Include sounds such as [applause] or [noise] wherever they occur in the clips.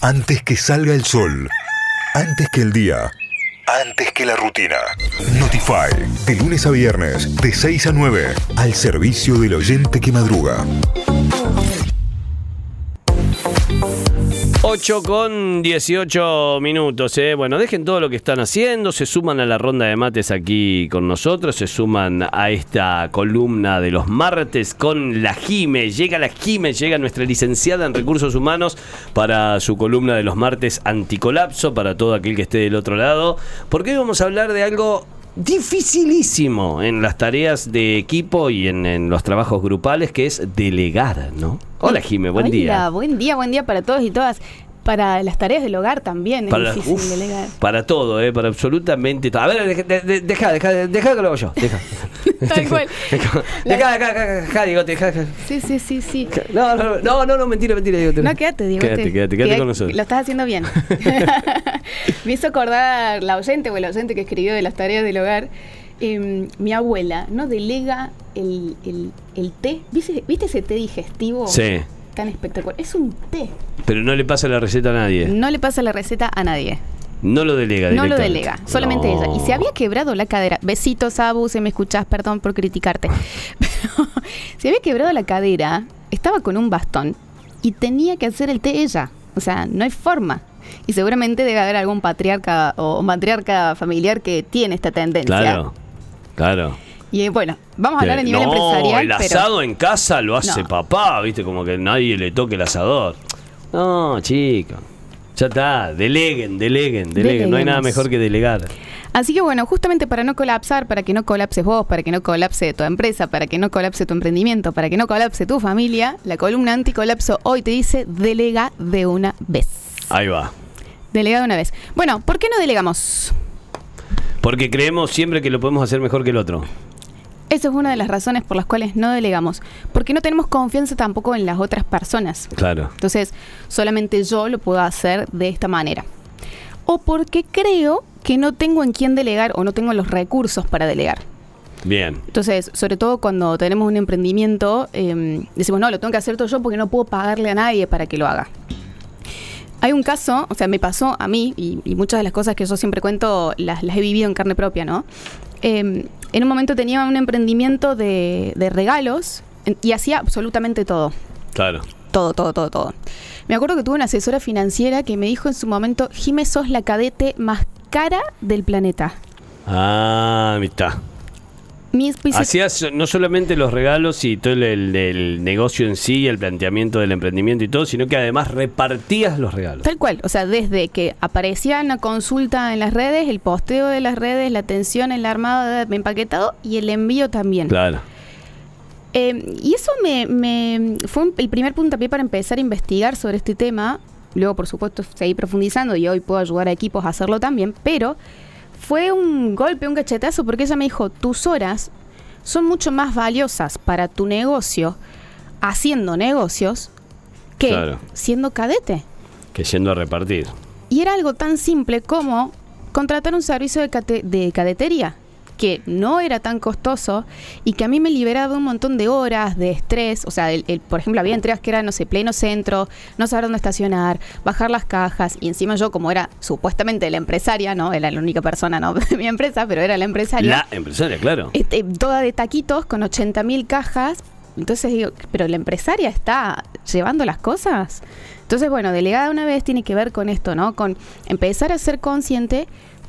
Antes que salga el sol. Antes que el día. Antes que la rutina. Notify. De lunes a viernes. De 6 a 9. Al servicio del oyente que madruga. 8 con 18 minutos. ¿eh? Bueno, dejen todo lo que están haciendo, se suman a la ronda de mates aquí con nosotros, se suman a esta columna de los martes con la Jime. Llega la Jime, llega nuestra licenciada en recursos humanos para su columna de los martes anticolapso, para todo aquel que esté del otro lado, porque hoy vamos a hablar de algo dificilísimo en las tareas de equipo y en, en los trabajos grupales, que es delegar, ¿no? Hola Jime, buen Hola, día. Buen día, buen día para todos y todas. Para las tareas del hogar también Para, es difícil uf, delegar. para todo, ¿eh? para absolutamente todo. A ver, deja, de- de- deja, deja, que lo hago yo. Deja. [laughs] Tal cual. [laughs] Deja, deja, deja, deja, deja. Sí, sí, sí, sí. No, no, no, no, no, mentira, mentira, Diego. No, quédate, Diego. Quédate, quédate, quédate con nosotros. Lo estás haciendo bien. [laughs] Me hizo acordar la oyente o el oyente que escribió de las tareas del hogar. Em, mi abuela no delega el, el, el té. ¿Viste, ¿Viste ese té digestivo? Sí, Tan espectacular. Es un té. pero no le pasa la receta a nadie. No le pasa la receta a nadie. No lo delega No lo delega, solamente No. ella. Y se había quebrado la cadera. Besitos, Abu, si me escuchás, perdón por criticarte. [laughs] Pero [laughs] se había quebrado la cadera, estaba con un bastón y tenía que hacer el té ella. O sea, no hay forma. Y seguramente debe haber algún patriarca o matriarca familiar que tiene esta tendencia. Claro, claro. Y bueno, vamos a hablar a nivel no, empresarial. el pero- asado en casa lo hace No. papá, viste, como que nadie le toque el asador. No, chica. Ya está, deleguen, deleguen, deleguen. No hay nada mejor que delegar. Así que bueno, justamente para no colapsar, para que no colapses vos, para que no colapse tu empresa, para que no colapse tu emprendimiento, para que no colapse tu familia, la columna anticolapso hoy te dice delega de una vez. Ahí va. Delega de una vez. Bueno, ¿por qué no delegamos? Porque creemos siempre que lo podemos hacer mejor que el otro. Esa es una de las razones por las cuales no delegamos. Porque no tenemos confianza tampoco en las otras personas. Claro. Entonces, solamente yo lo puedo hacer de esta manera. O porque creo que no tengo en quién delegar o no tengo los recursos para delegar. Bien. Entonces, sobre todo cuando tenemos un emprendimiento, eh, decimos, no, lo tengo que hacer todo yo porque no puedo pagarle a nadie para que lo haga. Hay un caso, o sea, me pasó a mí, y, y muchas de las cosas que yo siempre cuento las, las he vivido en carne propia, ¿no? Eh, en un momento tenía un emprendimiento de, de regalos y hacía absolutamente todo. Claro. Todo, todo, todo, todo. Me acuerdo que tuve una asesora financiera que me dijo en su momento, Jimé, sos la cadete más cara del planeta. Ah, mitad. Mi espe- Hacías no solamente los regalos y todo el, el- el negocio en sí, el planteamiento del emprendimiento y todo, sino que además repartías los regalos. Tal cual, o sea, desde que aparecía una consulta en las redes, el posteo de las redes, la atención, el armado de empaquetado y el envío también. Claro. Eh, y eso me, me- fue un- el primer puntapié para empezar a investigar sobre este tema. Luego, por supuesto, seguí profundizando y hoy puedo ayudar a equipos a hacerlo también, pero fue un golpe, un cachetazo, porque ella me dijo, tus horas son mucho más valiosas para tu negocio haciendo negocios que Claro. siendo cadete. Que yendo a repartir. Y era algo tan simple como contratar un servicio de, cate- de cadetería, que no era tan costoso y que a mí me liberaba un montón de horas de estrés. O sea, el- el- por ejemplo, había entregas que eran, no sé, pleno centro, no saber dónde estacionar, bajar las cajas. Y encima yo, como era supuestamente la empresaria, ¿no? Era la única persona, ¿no? [laughs] De mi empresa, pero era la empresaria. La empresaria, claro. Este, toda de taquitos con 80 mil cajas. Entonces digo, pero la empresaria está llevando las cosas. Entonces, bueno, delegada una vez tiene que ver con esto, ¿no? Con empezar a ser consciente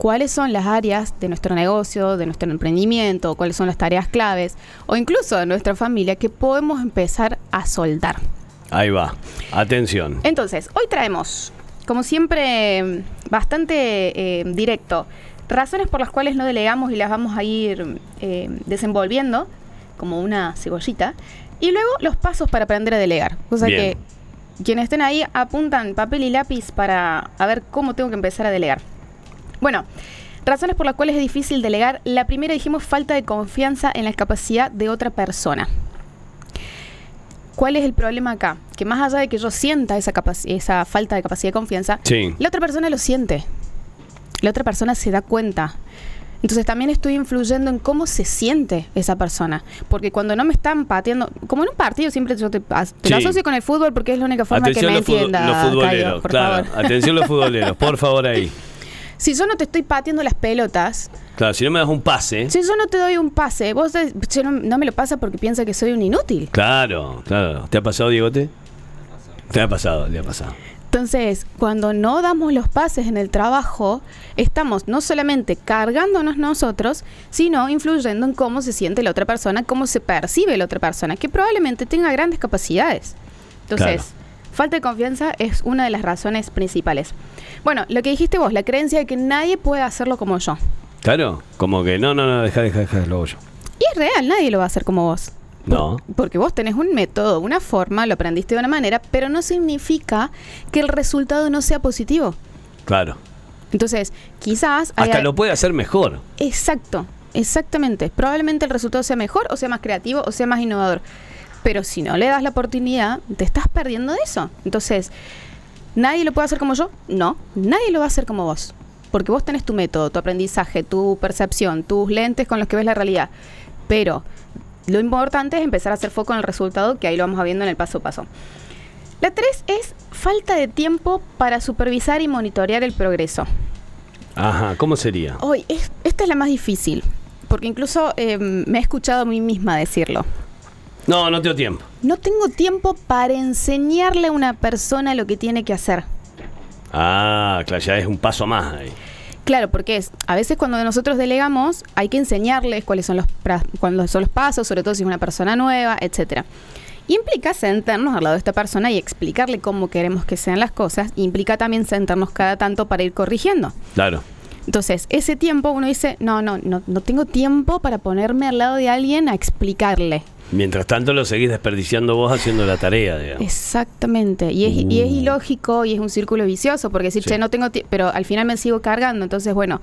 cuáles son las áreas de nuestro negocio, de nuestro emprendimiento, cuáles son las tareas claves, o incluso de nuestra familia que podemos empezar a soltar. Ahí va. Atención. Entonces, hoy traemos, como siempre, bastante eh, directo, razones por las cuales no delegamos y las vamos a ir eh, desenvolviendo como una cebollita. Y luego los pasos para aprender a delegar. O sea Bien. que quienes estén ahí apuntan papel y lápiz para a ver cómo tengo que empezar a delegar. Bueno, razones por las cuales es difícil delegar. La primera dijimos falta de confianza en la capacidad de otra persona. ¿Cuál es el problema acá? Que más allá de que yo sienta esa, esa falta de capacidad de confianza, Sí. la otra persona lo siente. La otra persona se da cuenta. Entonces también estoy influyendo en cómo se siente esa persona. Porque cuando no me están pateando, como en un partido siempre yo te, te lo asocio con el fútbol porque es la única forma Atención que me los, entienda. los futboleros, por claro. favor. Atención los futboleros, por favor ahí. [laughs] Si yo no te estoy pateando las pelotas, Claro, si no me das un pase. si yo no te doy un pase, vos no, no me lo pasa porque piensa que soy un inútil. Claro, claro. ¿Te ha pasado, Diegote? Te ha pasado, le ha pasado. Entonces, cuando no damos los pases en el trabajo, estamos no solamente cargándonos nosotros, sino influyendo en cómo se siente la otra persona, cómo se percibe la otra persona, que probablemente tenga grandes capacidades. Entonces, Claro. Falta de confianza es una de las razones principales. Bueno, lo que dijiste vos, la creencia de que nadie puede hacerlo como yo. Claro, como que no, no, no, deja, deja, deja, lo hago yo. Y es real, nadie lo va a hacer como vos. No. Porque vos tenés un método, una forma, lo aprendiste de una manera, pero no significa que el resultado no sea positivo. Claro. Entonces, quizás... Hasta lo puede hacer mejor. Exacto, exactamente. Probablemente el resultado sea mejor, o sea más creativo, o sea más innovador. Pero si no le das la oportunidad, te estás perdiendo de eso. Entonces, ¿nadie lo puede hacer como yo? No, nadie lo va a hacer como vos. Porque vos tenés tu método, tu aprendizaje, tu percepción, tus lentes con los que ves la realidad. Pero lo importante es empezar a hacer foco en el resultado, que ahí lo vamos viendo en el paso a paso. La tres es falta de tiempo para supervisar y monitorear el progreso. Ajá, ¿cómo sería? Hoy, es- esta es la más difícil, porque incluso eh, me he escuchado a mí misma decirlo. No, no tengo tiempo. No tengo tiempo para enseñarle a una persona lo que tiene que hacer. Ah, claro, ya es un paso más ahí. Claro, porque es, a veces cuando nosotros delegamos hay que enseñarles cuáles son los, cuáles son los pasos, sobre todo si es una persona nueva, etcétera. Y implica sentarnos al lado de esta persona y explicarle cómo queremos que sean las cosas. Implica también sentarnos cada tanto para ir corrigiendo. Claro. Entonces, ese tiempo uno dice, no, no, no, no tengo tiempo para ponerme al lado de alguien a explicarle. Mientras tanto lo seguís desperdiciando vos haciendo la tarea, digamos. Exactamente. Y es, y es Uh. ilógico y es un círculo vicioso, porque decir, Sí. che, no tengo tiempo, pero al final me sigo cargando. Entonces, bueno,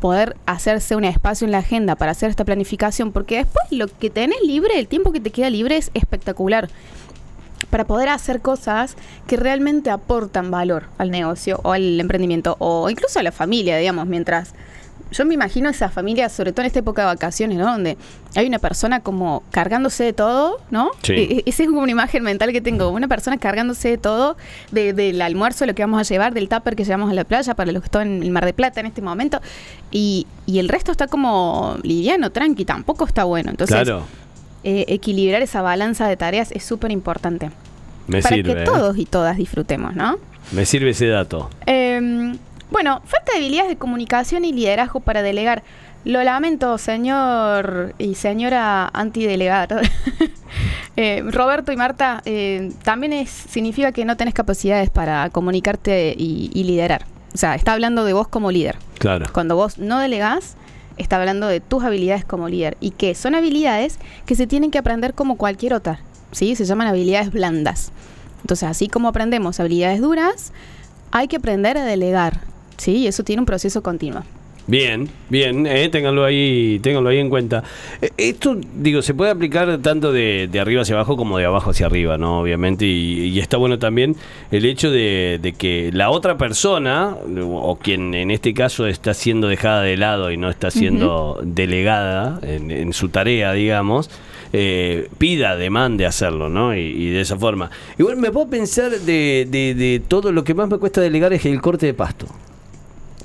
poder hacerse un espacio en la agenda para hacer esta planificación, porque después lo que tenés libre, el tiempo que te queda libre es espectacular. Para poder hacer cosas que realmente aportan valor al negocio o al emprendimiento o incluso a la familia, digamos, mientras yo me imagino esa familia, sobre todo en esta época de vacaciones, ¿no? Donde hay una persona como cargándose de todo, ¿no? Sí. E- e- Esa es como una imagen mental que tengo. Una persona cargándose de todo, de- del almuerzo, lo que vamos a llevar, del tupper que llevamos a la playa para los que están en el Mar de Plata en este momento. Y, y el resto está como liviano, tranqui, tampoco está bueno. Entonces, claro, eh, equilibrar esa balanza de tareas es súper importante. me para sirve. que ¿eh? todos y todas disfrutemos, ¿no? Me sirve ese dato. Eh, bueno, falta de habilidades de comunicación y liderazgo para delegar. Lo lamento, señor y señora antidelegada. [laughs] Eh, Roberto y Marta, eh, también es, significa que no tenés capacidades para comunicarte y, y liderar. O sea, está hablando de vos como líder. Claro. Cuando vos no delegás, está hablando de tus habilidades como líder. Y que son habilidades que se tienen que aprender como cualquier otra. ¿sí? Se llaman habilidades blandas. Entonces, así como aprendemos habilidades duras, hay que aprender a delegar. ¿Sí? Y eso tiene un proceso continuo. Bien, bien, eh, ténganlo ahí, ténganlo ahí en cuenta. Eh, Esto, digo, se puede aplicar tanto de, de arriba hacia abajo como de abajo hacia arriba, ¿no? Obviamente, y, y está bueno también el hecho de, de que la otra persona, o quien en este caso está siendo dejada de lado y no está siendo delegada en, en su tarea, digamos, eh, pida, demande hacerlo, ¿no? Y, y de esa forma. Igual me puedo pensar de, de, de todo lo que más me cuesta delegar es el corte de pasto.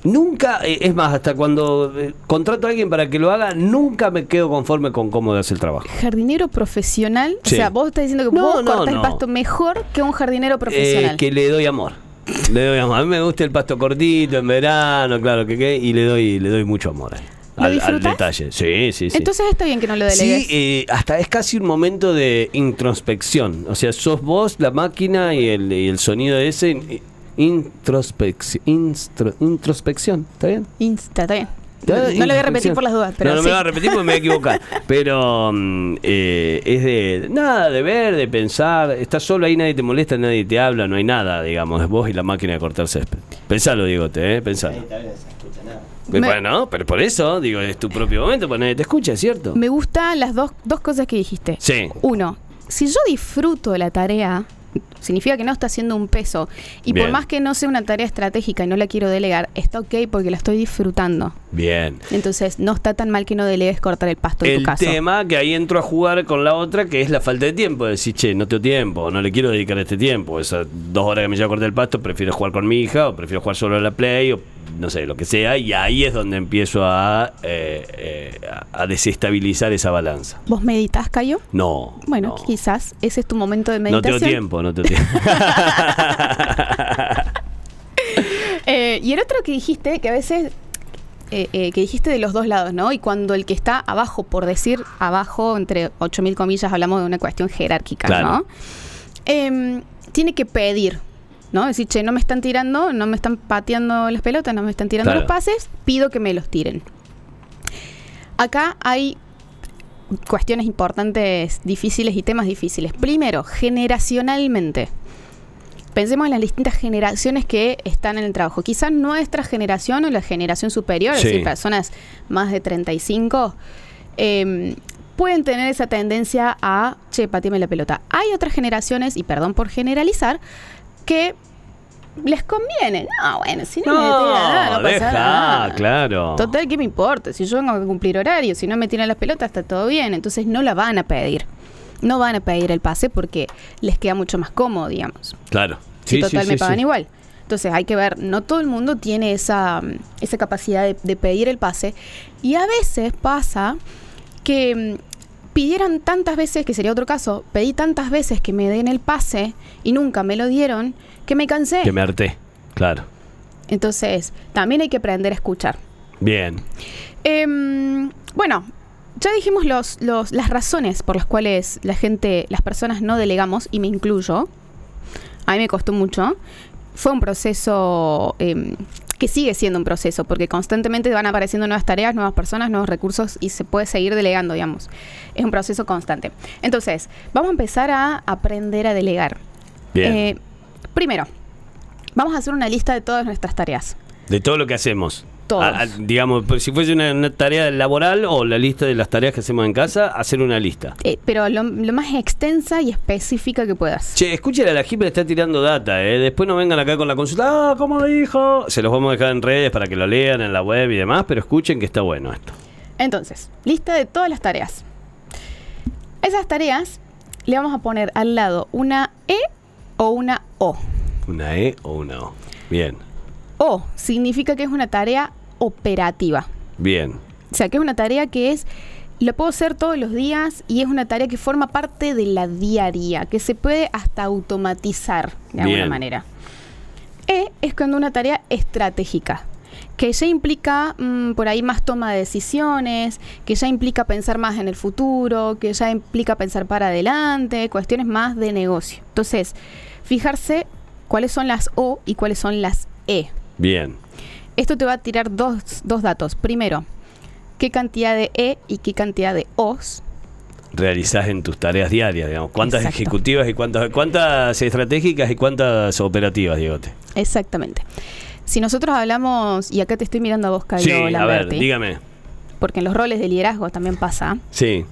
Nunca, eh, es más, hasta cuando eh, contrato a alguien para que lo haga, nunca me quedo conforme con cómo hace el trabajo. Jardinero profesional, Sí. o sea, vos estás diciendo que No, vos no, cortás no. el pasto mejor que un jardinero Eh, profesional. que le doy amor. Le doy amor. A mí me gusta el pasto cortito en verano, claro que qué, y le doy, le doy mucho amor ahí. ¿Lo Al, detalle. Sí, sí, sí. Entonces está bien que no lo Sí, delegues. eh, hasta es casi un momento de introspección. O sea, sos vos, la máquina y el, y el sonido ese. eh, Introspección. instro- introspección, ¿está bien? Insta, está bien. No, no lo voy a repetir por las dudas, pero no, no sí. me voy a repetir porque me voy a equivocar. [laughs] Pero mm, eh, es de nada, de ver, de pensar. Estás solo ahí, nadie te molesta, nadie te habla, no hay nada, digamos. Es vos y la máquina de cortar césped. Pensalo, Diegote, ¿eh? Pensalo. Me- Bueno, pero por eso, digo, es tu propio momento, pues nadie te escucha, ¿es cierto? Me gustan las dos, dos cosas que dijiste. Sí. Uno, si yo disfruto de la tarea, Significa que no está haciendo un peso. Y Bien. por más que no sea una tarea estratégica y no la quiero delegar, está ok porque la estoy disfrutando. Bien. Entonces, no está tan mal que no delegues cortar el pasto en El tu caso. tema que ahí entro a jugar con la otra, que es la falta de tiempo. Decir, che, no tengo tiempo, no le quiero dedicar este tiempo. Esas dos horas que me llevo a cortar el pasto, prefiero jugar con mi hija, o prefiero jugar solo a la Play, o no sé, lo que sea. Y ahí es donde empiezo a, eh, eh, a- desestabilizar esa balanza. ¿Vos meditas, Cayo? No. Bueno, no. quizás ese es tu momento de No meditación. tengo tiempo, no tengo tiempo. [laughs] Eh, y el otro que dijiste, que a veces, eh, eh, que dijiste de los dos lados, ¿no? Y cuando el que está abajo, por decir abajo, entre 8.000 comillas, hablamos de una cuestión jerárquica, Claro. ¿no? Em, tiene que pedir, ¿no? Decir, che, no me están tirando, no me están pateando las pelotas, no me están tirando Claro. los pases, pido que me los tiren. Acá hay cuestiones importantes, difíciles y temas difíciles. Primero, generacionalmente. Pensemos en las distintas generaciones que están en el trabajo. Quizás nuestra generación o la generación superior, es decir, personas más de 35, eh, pueden tener esa tendencia a, che, pateame la pelota. Hay otras generaciones, y perdón por generalizar, que les conviene. No, bueno, si no, me tiran nada, no pasa deja, nada. claro. Total, ¿qué me importa? Si yo vengo a cumplir horario, si no me tiran las pelotas, está todo bien. Entonces no la van a pedir. No van a pedir el pase porque les queda mucho más cómodo, digamos. Claro. Si Sí, total sí, me pagan igual. Entonces hay que ver, no todo el mundo tiene esa, mm, esa capacidad de, de pedir el pase. Y a veces pasa que mm, pidieran tantas veces, que sería otro caso, pedí tantas veces que me den el pase y nunca me lo dieron, que me cansé. Que me harté. Claro. Entonces, también hay que aprender a escuchar. Bien. Em, bueno, ya dijimos los, los- las razones por las cuales la gente, las personas no delegamos, y me incluyo. A mí me costó mucho. Fue un proceso em, que sigue siendo un proceso, porque constantemente van apareciendo nuevas tareas, nuevas personas, nuevos recursos y se puede seguir delegando, digamos. Es un proceso constante. Entonces, vamos a empezar a aprender a delegar. Bien. Eh, primero, vamos a hacer una lista de todas nuestras tareas. De todo lo que hacemos. Todos. A- a- digamos, pues, si fuese una, una tarea laboral o la lista de las tareas que hacemos en casa, hacer una lista. Eh, pero lo, lo más extensa y específica que puedas. Che, escuchen a la le está tirando data, ¿eh? Después no vengan acá con la consulta. Ah, ¿cómo dijo? Se los vamos a dejar en redes para que lo lean en la web y demás, pero escuchen que está bueno esto. Entonces, lista de todas las tareas. Esas tareas le vamos a poner al lado una E o una O. ¿Una E o una O? Bien, O significa que es una tarea operativa. bien. O sea, que es una tarea que es, lo puedo hacer todos los días y es una tarea que forma parte de la diaria, que se puede hasta automatizar de alguna manera. E es cuando una tarea estratégica, que ya implica mm, por ahí más toma de decisiones, que ya implica pensar más en el futuro, que ya implica pensar para adelante, cuestiones más de negocio. Entonces, fijarse cuáles son las O y cuáles son las E. Bien. Esto te va a tirar dos, dos datos. Primero, qué cantidad de E y qué cantidad de O's. Realizás en tus tareas diarias, digamos. ¿Cuántas Exacto. ejecutivas y cuántas, cuántas estratégicas y cuántas operativas, Diegote? Exactamente. Si nosotros hablamos, y acá te estoy mirando a vos, Cayo Sí, a ver, dígame. porque en los roles de liderazgo también pasa. Sí,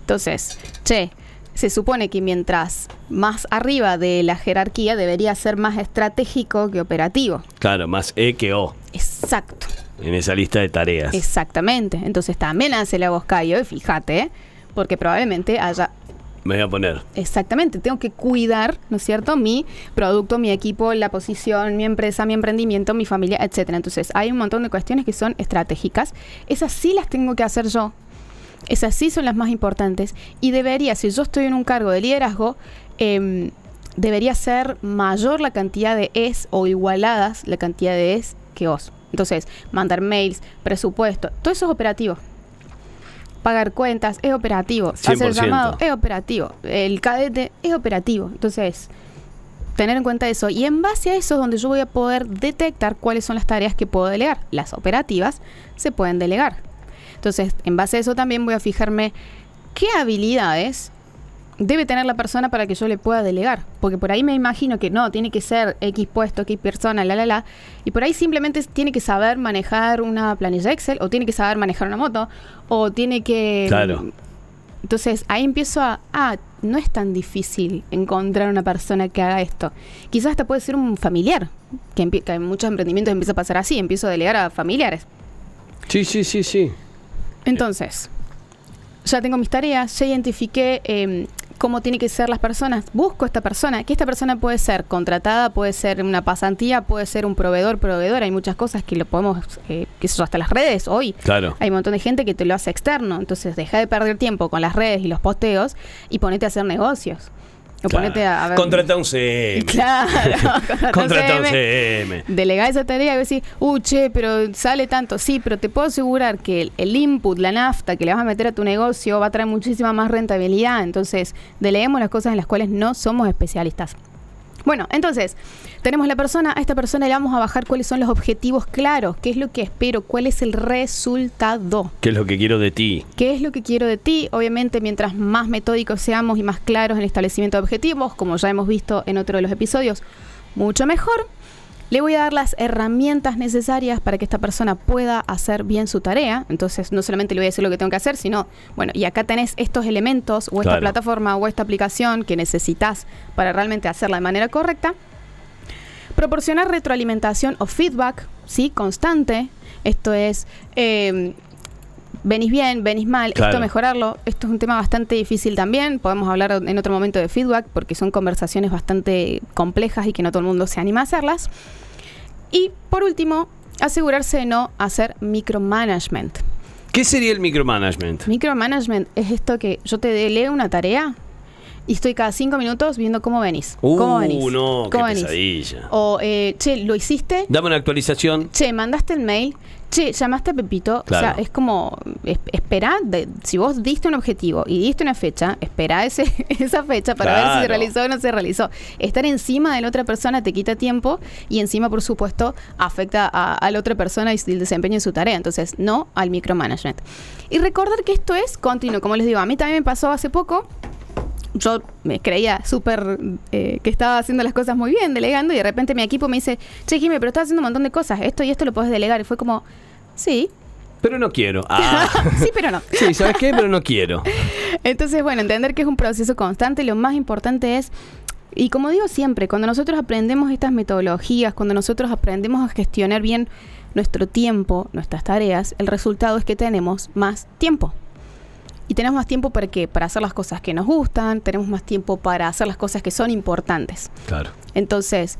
Entonces, che, se supone que mientras más arriba de la jerarquía debería ser más estratégico que operativo. claro, más E que O Exacto. en esa lista de tareas. Exactamente. Entonces también hace la voz Cayo, y fíjate, ¿eh? porque probablemente haya Me voy a poner. Exactamente, tengo que cuidar, ¿no es cierto? Mi producto, mi equipo, la posición, mi empresa, mi emprendimiento, mi familia, etcétera. Entonces, hay un montón de cuestiones que son estratégicas. Esas sí las tengo que hacer yo. Esas sí son las más importantes. Y debería, si yo estoy en un cargo de liderazgo, em, debería ser mayor la cantidad de es o igualadas la cantidad de es que os. Entonces, mandar mails, presupuesto, todo eso es operativo. Pagar cuentas es operativo. Hacer 100%. llamado es operativo. El cadete es operativo. Entonces, tener en cuenta eso. Y en base a eso es donde yo voy a poder detectar cuáles son las tareas que puedo delegar. Las operativas se pueden delegar. Entonces, en base a eso también voy a fijarme qué habilidades debe tener la persona para que yo le pueda delegar. Porque por ahí me imagino que no, tiene que ser X puesto, X persona, la, la, la. Y por ahí simplemente tiene que saber manejar una planilla Excel, o tiene que saber manejar una moto, o tiene que... Claro. Entonces ahí empiezo a, ah, no es tan difícil encontrar una persona que haga esto. Quizás hasta puede ser un familiar, que, que en muchos emprendimientos empieza a pasar así, empiezo a delegar a familiares. Sí, sí, sí, sí. Entonces, ya tengo mis tareas, ya identifiqué eh, cómo tienen que ser las personas. Busco esta persona, que esta persona puede ser contratada, puede ser una pasantía, puede ser un proveedor, proveedor. Hay muchas cosas que lo podemos, eh, que eso hasta las redes hoy. Claro. Hay un montón de gente que te lo hace externo. Entonces, deja de perder tiempo con las redes y los posteos y ponete a hacer negocios. O Claro. ponete a, a ver. Contrata un CM. [laughs] Claro, [laughs] contrata un CM CM. delegá esa tarea y decís, uh, che, pero sale tanto. Sí, pero te puedo asegurar que el, el input, la nafta que le vas a meter a tu negocio va a traer muchísima más rentabilidad. Entonces, deleguemos las cosas en las cuales no somos especialistas. Bueno, entonces, tenemos la persona, a esta persona le vamos a bajar cuáles son los objetivos claros, qué es lo que espero, cuál es el resultado. ¿Qué es lo que quiero de ti? ¿Qué es lo que quiero de ti? Obviamente, mientras más metódicos seamos y más claros en el establecimiento de objetivos, como ya hemos visto en otro de los episodios, mucho mejor. Le voy a dar las herramientas necesarias para que esta persona pueda hacer bien su tarea. Entonces, no solamente le voy a decir lo que tengo que hacer, sino, bueno, y acá tenés estos elementos o esta Claro. plataforma o esta aplicación que necesitas para realmente hacerla de manera correcta. Proporcionar retroalimentación o feedback, ¿sí? Constante. Esto es, eh, venís bien, venís mal, Claro. esto mejorarlo. Esto es un tema bastante difícil también. Podemos hablar en otro momento de feedback porque son conversaciones bastante complejas y que no todo el mundo se anima a hacerlas. Y por último, asegurarse de no hacer micromanagement. ¿Qué sería el micromanagement? Micromanagement es esto que yo te delego una tarea y estoy cada cinco minutos viendo cómo venís. ¿Cómo Uh, venís? no, qué ¿Cómo venís? pesadilla. O, eh, che, ¿lo hiciste? Dame una actualización. Che, mandaste el mail. Che, llamaste a Pepito. Claro. O sea, es como, es- espera, de- si vos diste un objetivo y diste una fecha, espera ese, [laughs] esa fecha para ver si se realizó o no se realizó. Estar encima de la otra persona te quita tiempo y encima, por supuesto, afecta a, a la otra persona y el desempeño en su tarea. Entonces, no al micromanagement. Y recordar que esto es continuo. Como les digo, a mí también me pasó hace poco yo me creía súper eh, que estaba haciendo las cosas muy bien, delegando, y de repente mi equipo me dice, che, Jimmy, pero estás haciendo un montón de cosas, esto y esto lo puedes delegar. Y fue como, sí, Pero no quiero. Ah. [laughs] sí, pero no. sí, ¿sabes qué? Pero no quiero. Entonces, bueno, entender que es un proceso constante, lo más importante es, y como digo siempre, cuando nosotros aprendemos estas metodologías, cuando nosotros aprendemos a gestionar bien nuestro tiempo, nuestras tareas, el resultado es que tenemos más tiempo. Y tenemos más tiempo para qué? Para hacer las cosas que nos gustan, tenemos más tiempo para hacer las cosas que son importantes. Claro. Entonces,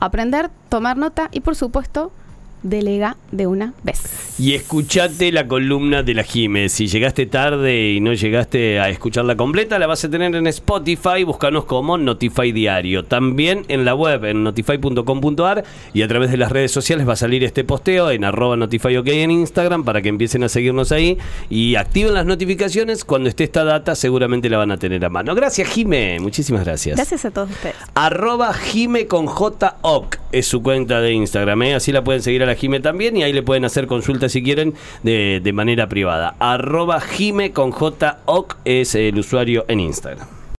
aprender, tomar nota y por supuesto, delega de una vez. Y escuchate la columna de la Jime. Si llegaste tarde y no llegaste a escucharla completa, la vas a tener en Spotify. Búscanos como Notify Diario. También en la web, en notify.com.ar y a través de las redes sociales va a salir este posteo en arroba notifyok en Instagram para que empiecen a seguirnos ahí y activen las notificaciones. Cuando esté esta data, seguramente la van a tener a mano. Gracias, Jime. Muchísimas gracias. Gracias a todos ustedes. Arroba Jime con JOC es su cuenta de Instagram. ¿eh? Así la pueden seguir a Jime también y ahí le pueden hacer consultas si quieren de, de manera privada. Arroba Jime con JOC es el usuario en Instagram.